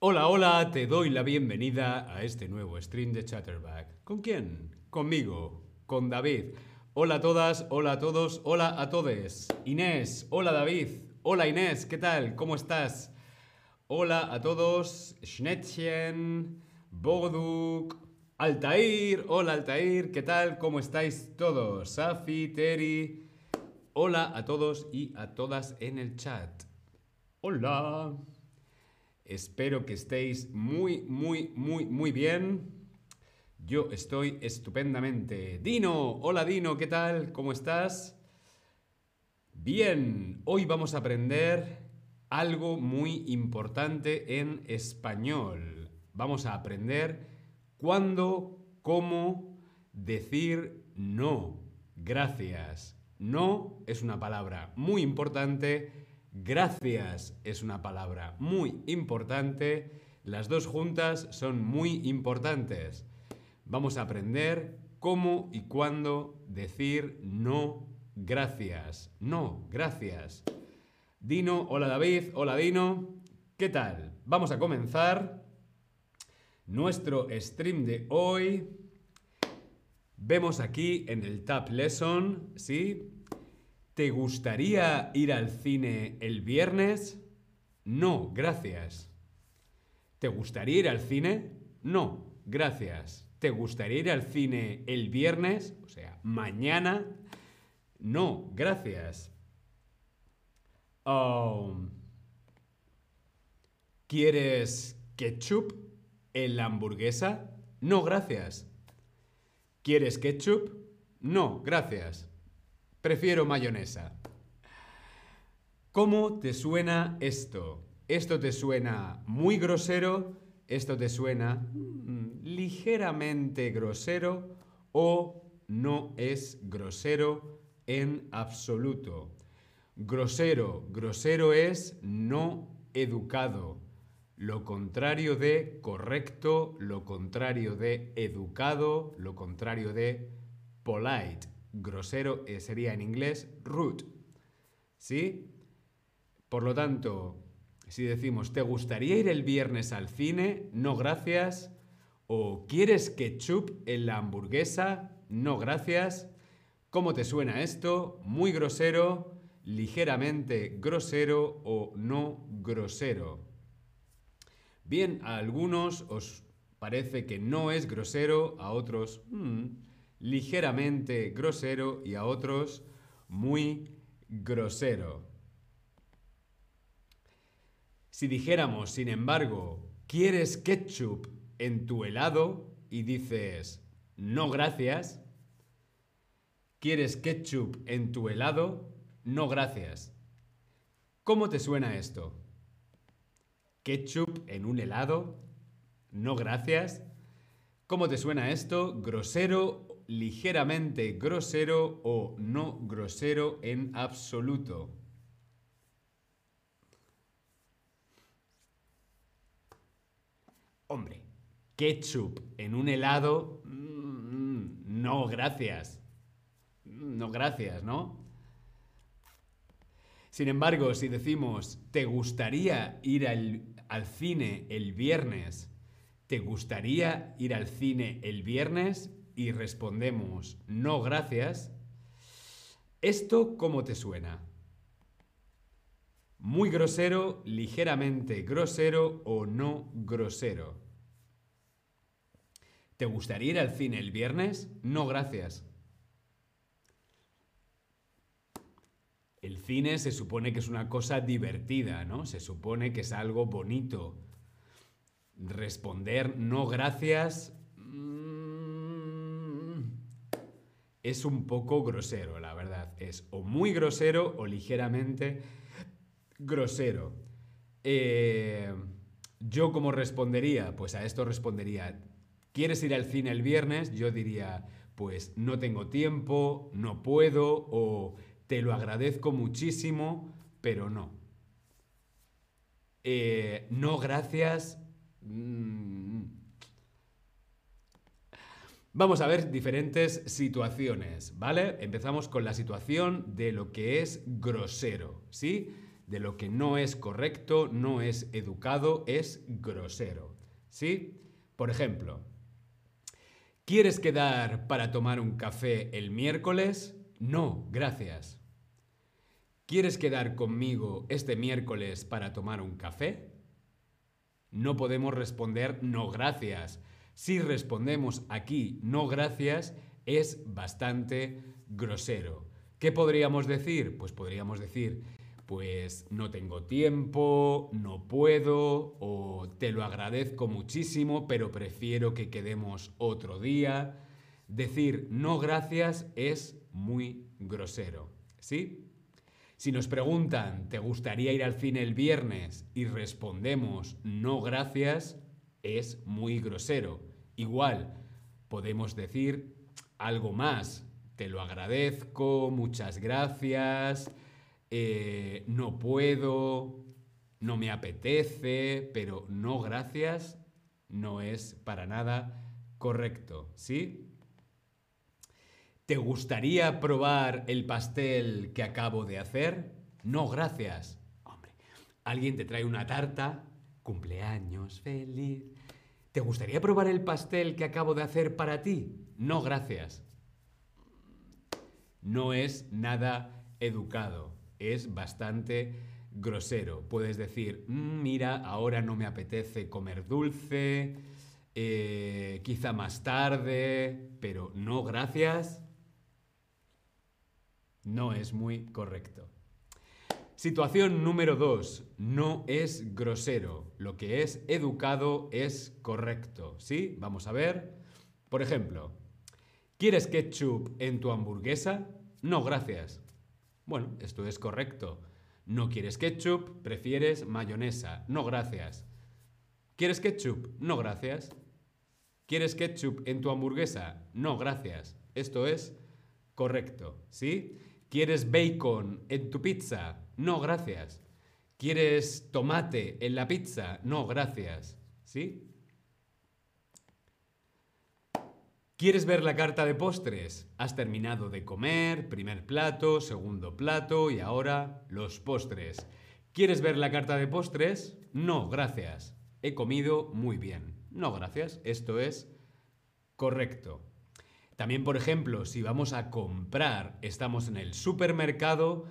Hola, hola, te doy la bienvenida a este nuevo stream de Chatterback. ¿Con quién? Conmigo, con David. Hola a todas, hola a todos, hola a todes. Inés, hola David, hola Inés, ¿qué tal? ¿Cómo estás? Hola a todos, Schnettchen, Boduk, Altair, hola Altair, ¿qué tal? ¿Cómo estáis todos? Safi, Teri, hola a todos y a todas en el chat. Hola. Espero que estéis muy, muy, muy, muy bien. Yo estoy estupendamente. Dino, hola Dino, ¿qué tal? ¿Cómo estás? Bien, hoy vamos a aprender algo muy importante en español. Vamos a aprender cuándo, cómo decir no. Gracias. No es una palabra muy importante Gracias es una palabra muy importante. Las dos juntas son muy importantes. Vamos a aprender cómo y cuándo decir no gracias. No, gracias. Dino, hola David, hola Dino. ¿Qué tal? Vamos a comenzar nuestro stream de hoy. Vemos aquí en el Tab Lesson, ¿sí? ¿Te gustaría ir al cine el viernes? No, gracias. ¿Te gustaría ir al cine? No, gracias. ¿Te gustaría ir al cine el viernes? O sea, mañana. No, gracias. Um, ¿Quieres ketchup en la hamburguesa? No, gracias. ¿Quieres ketchup? No, gracias. Prefiero mayonesa. ¿Cómo te suena esto? ¿Esto te suena muy grosero? ¿Esto te suena mm, ligeramente grosero? ¿O no es grosero en absoluto? Grosero, grosero es no educado. Lo contrario de correcto, lo contrario de educado, lo contrario de polite grosero eh, sería en inglés rude. ¿Sí? Por lo tanto, si decimos, ¿te gustaría ir el viernes al cine? No, gracias. ¿O quieres ketchup en la hamburguesa? No, gracias. ¿Cómo te suena esto? Muy grosero, ligeramente grosero o no grosero. Bien, a algunos os parece que no es grosero, a otros... Hmm, ligeramente grosero y a otros muy grosero. Si dijéramos, sin embargo, ¿quieres ketchup en tu helado? Y dices, no gracias. ¿Quieres ketchup en tu helado? No gracias. ¿Cómo te suena esto? ¿Ketchup en un helado? No gracias. ¿Cómo te suena esto? ¿Grosero ligeramente grosero o no grosero en absoluto. Hombre, ketchup en un helado, mm, no gracias. No gracias, ¿no? Sin embargo, si decimos, ¿te gustaría ir al, al cine el viernes? ¿Te gustaría ir al cine el viernes? Y respondemos no gracias, ¿esto cómo te suena? Muy grosero, ligeramente grosero o no grosero. ¿Te gustaría ir al cine el viernes? No, gracias. El cine se supone que es una cosa divertida, ¿no? Se supone que es algo bonito. Responder no gracias es un poco grosero, la verdad. Es o muy grosero o ligeramente grosero. Eh, ¿Yo cómo respondería? Pues a esto respondería, ¿quieres ir al cine el viernes? Yo diría, pues no tengo tiempo, no puedo o te lo agradezco muchísimo, pero no. Eh, no, gracias. Mm, Vamos a ver diferentes situaciones, ¿vale? Empezamos con la situación de lo que es grosero, ¿sí? de lo que no es correcto, no es educado, es grosero. ¿Sí? Por ejemplo, ¿quieres quedar para tomar un café el miércoles? No, gracias. ¿Quieres quedar conmigo este miércoles para tomar un café? No podemos responder no gracias. Si respondemos aquí no gracias, es bastante grosero. ¿Qué podríamos decir? Pues podríamos decir, pues no tengo tiempo, no puedo, o te lo agradezco muchísimo, pero prefiero que quedemos otro día. Decir no gracias es muy grosero, ¿sí? Si nos preguntan, ¿te gustaría ir al cine el viernes? y respondemos no gracias, es muy grosero. Igual, podemos decir algo más. Te lo agradezco, muchas gracias, eh, no puedo, no me apetece, pero no gracias no es para nada correcto, ¿sí? ¿Te gustaría probar el pastel que acabo de hacer? No, gracias. Hombre, alguien te trae una tarta, cumpleaños feliz. ¿Te gustaría probar el pastel que acabo de hacer para ti? No, gracias. No es nada educado, es bastante grosero. Puedes decir, mm, mira, ahora no me apetece comer dulce, eh, quizá más tarde, pero no, gracias no es muy correcto. Situación número 2. No es grosero. Lo que es educado es correcto. ¿Sí? Vamos a ver. Por ejemplo, ¿quieres ketchup en tu hamburguesa? No, gracias. Bueno, esto es correcto. No quieres ketchup, prefieres mayonesa. No, gracias. ¿Quieres ketchup? No, gracias. ¿Quieres ketchup en tu hamburguesa? No, gracias. Esto es correcto, ¿sí? ¿Quieres bacon en tu pizza? No, gracias. ¿Quieres tomate en la pizza? No, gracias. ¿Sí? ¿Quieres ver la carta de postres? Has terminado de comer, primer plato, segundo plato y ahora los postres. ¿Quieres ver la carta de postres? No, gracias. He comido muy bien. No, gracias. Esto es correcto. También, por ejemplo, si vamos a comprar, estamos en el supermercado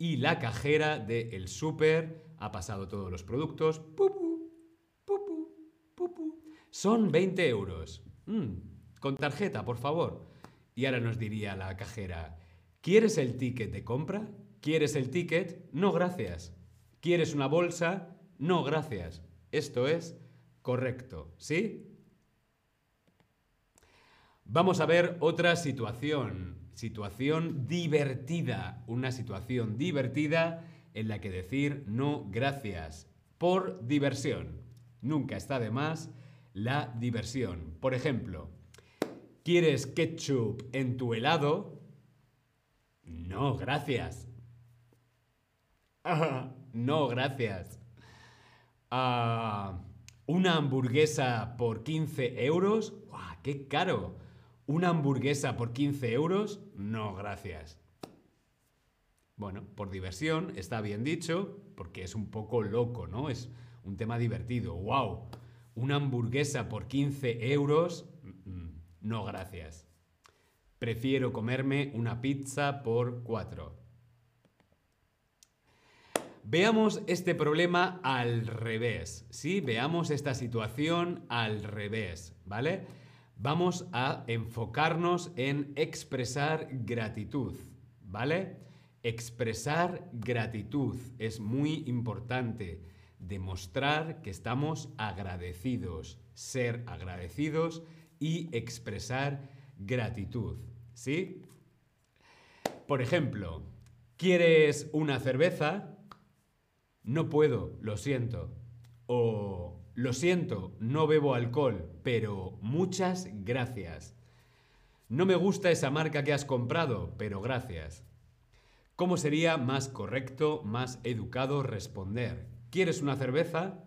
y la cajera del super ha pasado todos los productos. Son 20 euros. Mm, con tarjeta, por favor. Y ahora nos diría la cajera, ¿quieres el ticket de compra? ¿Quieres el ticket? No, gracias. ¿Quieres una bolsa? No, gracias. Esto es correcto, ¿sí? Vamos a ver otra situación, situación divertida, una situación divertida en la que decir no gracias por diversión. Nunca está de más la diversión. Por ejemplo, ¿quieres ketchup en tu helado? No, gracias. no, gracias. Ah, ¿Una hamburguesa por 15 euros? ¡Qué caro! ¿Una hamburguesa por 15 euros? No, gracias. Bueno, por diversión, está bien dicho, porque es un poco loco, ¿no? Es un tema divertido. ¡Wow! ¿Una hamburguesa por 15 euros? No, gracias. Prefiero comerme una pizza por 4. Veamos este problema al revés, ¿sí? Veamos esta situación al revés, ¿vale? Vamos a enfocarnos en expresar gratitud, ¿vale? Expresar gratitud es muy importante. Demostrar que estamos agradecidos, ser agradecidos y expresar gratitud, ¿sí? Por ejemplo, ¿quieres una cerveza? No puedo, lo siento. O lo siento, no bebo alcohol, pero muchas gracias. No me gusta esa marca que has comprado, pero gracias. ¿Cómo sería más correcto, más educado responder? ¿Quieres una cerveza?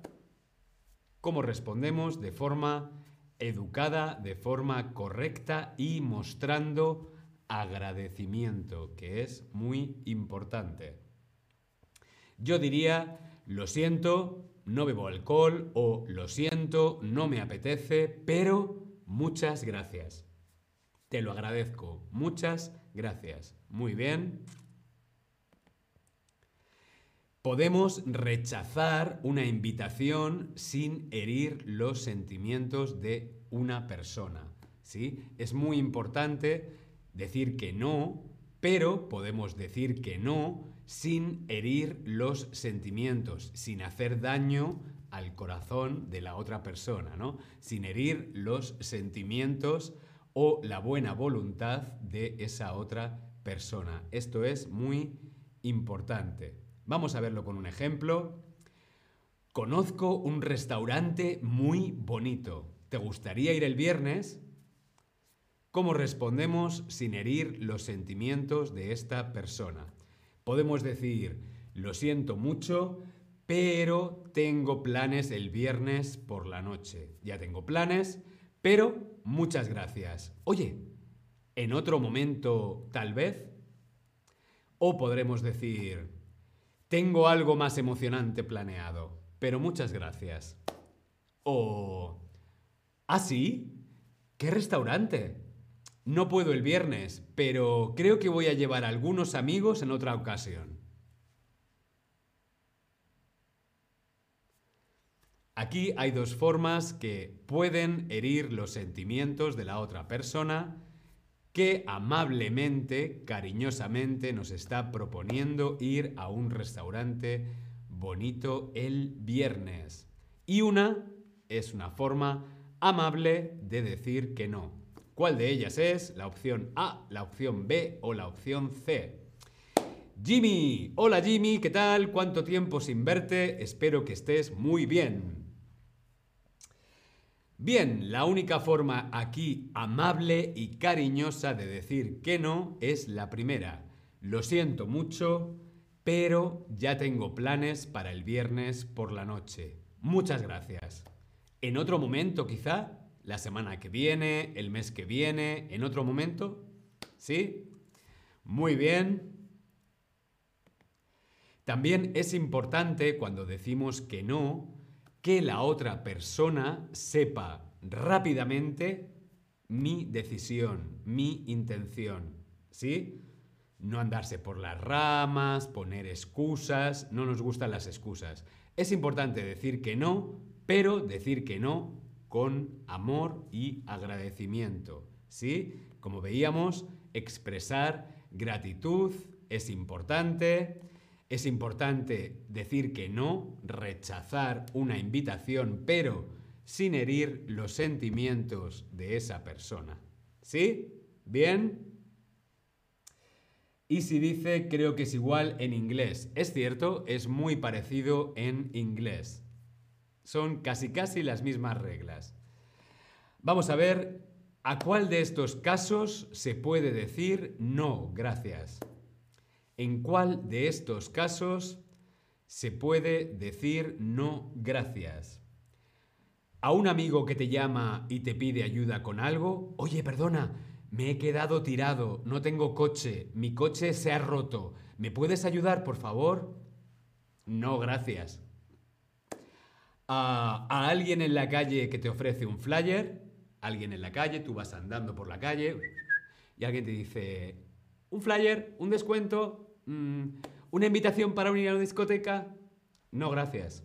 ¿Cómo respondemos de forma educada, de forma correcta y mostrando agradecimiento, que es muy importante? Yo diría, lo siento, no bebo alcohol o lo siento, no me apetece, pero muchas gracias. Te lo agradezco. Muchas gracias. Muy bien. Podemos rechazar una invitación sin herir los sentimientos de una persona. ¿sí? Es muy importante decir que no, pero podemos decir que no sin herir los sentimientos, sin hacer daño al corazón de la otra persona, ¿no? Sin herir los sentimientos o la buena voluntad de esa otra persona. Esto es muy importante. Vamos a verlo con un ejemplo. Conozco un restaurante muy bonito. ¿Te gustaría ir el viernes? ¿Cómo respondemos sin herir los sentimientos de esta persona? Podemos decir, lo siento mucho, pero tengo planes el viernes por la noche. Ya tengo planes, pero muchas gracias. Oye, en otro momento tal vez. O podremos decir, tengo algo más emocionante planeado, pero muchas gracias. O, ¿ah, sí? ¿Qué restaurante? No puedo el viernes, pero creo que voy a llevar a algunos amigos en otra ocasión. Aquí hay dos formas que pueden herir los sentimientos de la otra persona que amablemente, cariñosamente nos está proponiendo ir a un restaurante bonito el viernes. Y una es una forma amable de decir que no. ¿Cuál de ellas es? ¿La opción A, la opción B o la opción C? Jimmy, hola Jimmy, ¿qué tal? ¿Cuánto tiempo sin verte? Espero que estés muy bien. Bien, la única forma aquí amable y cariñosa de decir que no es la primera. Lo siento mucho, pero ya tengo planes para el viernes por la noche. Muchas gracias. En otro momento quizá la semana que viene, el mes que viene, en otro momento. ¿Sí? Muy bien. También es importante cuando decimos que no, que la otra persona sepa rápidamente mi decisión, mi intención. ¿Sí? No andarse por las ramas, poner excusas, no nos gustan las excusas. Es importante decir que no, pero decir que no con amor y agradecimiento. ¿Sí? Como veíamos, expresar gratitud es importante. Es importante decir que no, rechazar una invitación, pero sin herir los sentimientos de esa persona. ¿Sí? ¿Bien? Y si dice, creo que es igual en inglés. Es cierto, es muy parecido en inglés. Son casi casi las mismas reglas. Vamos a ver a cuál de estos casos se puede decir no, gracias. ¿En cuál de estos casos se puede decir no, gracias? A un amigo que te llama y te pide ayuda con algo, oye, perdona, me he quedado tirado, no tengo coche, mi coche se ha roto, ¿me puedes ayudar, por favor? No, gracias a, alguien en la calle que te ofrece un flyer, alguien en la calle, tú vas andando por la calle y alguien te dice, un flyer, un descuento, mm, una invitación para unir a una discoteca. No, gracias.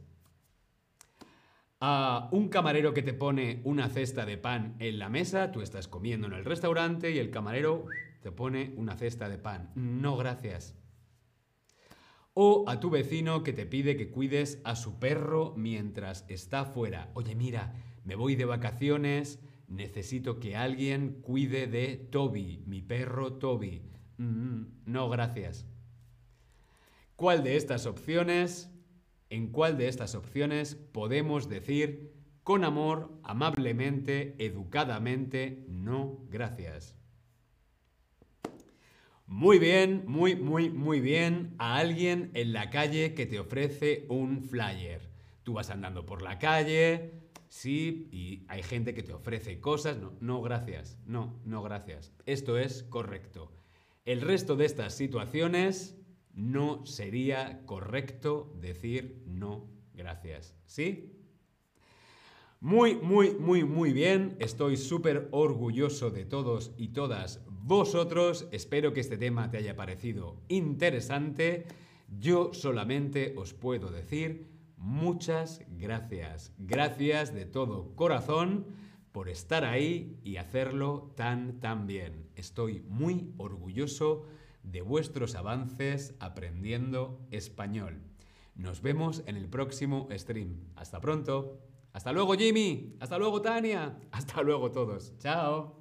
A un camarero que te pone una cesta de pan en la mesa, tú estás comiendo en el restaurante y el camarero te pone una cesta de pan. No, gracias o a tu vecino que te pide que cuides a su perro mientras está fuera. Oye, mira, me voy de vacaciones, necesito que alguien cuide de Toby, mi perro Toby. Mm, no, gracias. ¿Cuál de estas opciones, en cuál de estas opciones podemos decir con amor, amablemente, educadamente, no, gracias? Muy bien, muy, muy, muy bien a alguien en la calle que te ofrece un flyer. Tú vas andando por la calle, sí, y hay gente que te ofrece cosas. No, no, gracias. No, no, gracias. Esto es correcto. El resto de estas situaciones, no sería correcto decir no gracias. ¿Sí? Muy, muy, muy, muy bien. Estoy súper orgulloso de todos y todas vosotros. Espero que este tema te haya parecido interesante. Yo solamente os puedo decir muchas gracias. Gracias de todo corazón por estar ahí y hacerlo tan, tan bien. Estoy muy orgulloso de vuestros avances aprendiendo español. Nos vemos en el próximo stream. Hasta pronto. Hasta luego Jimmy. Hasta luego Tania. Hasta luego todos. Chao.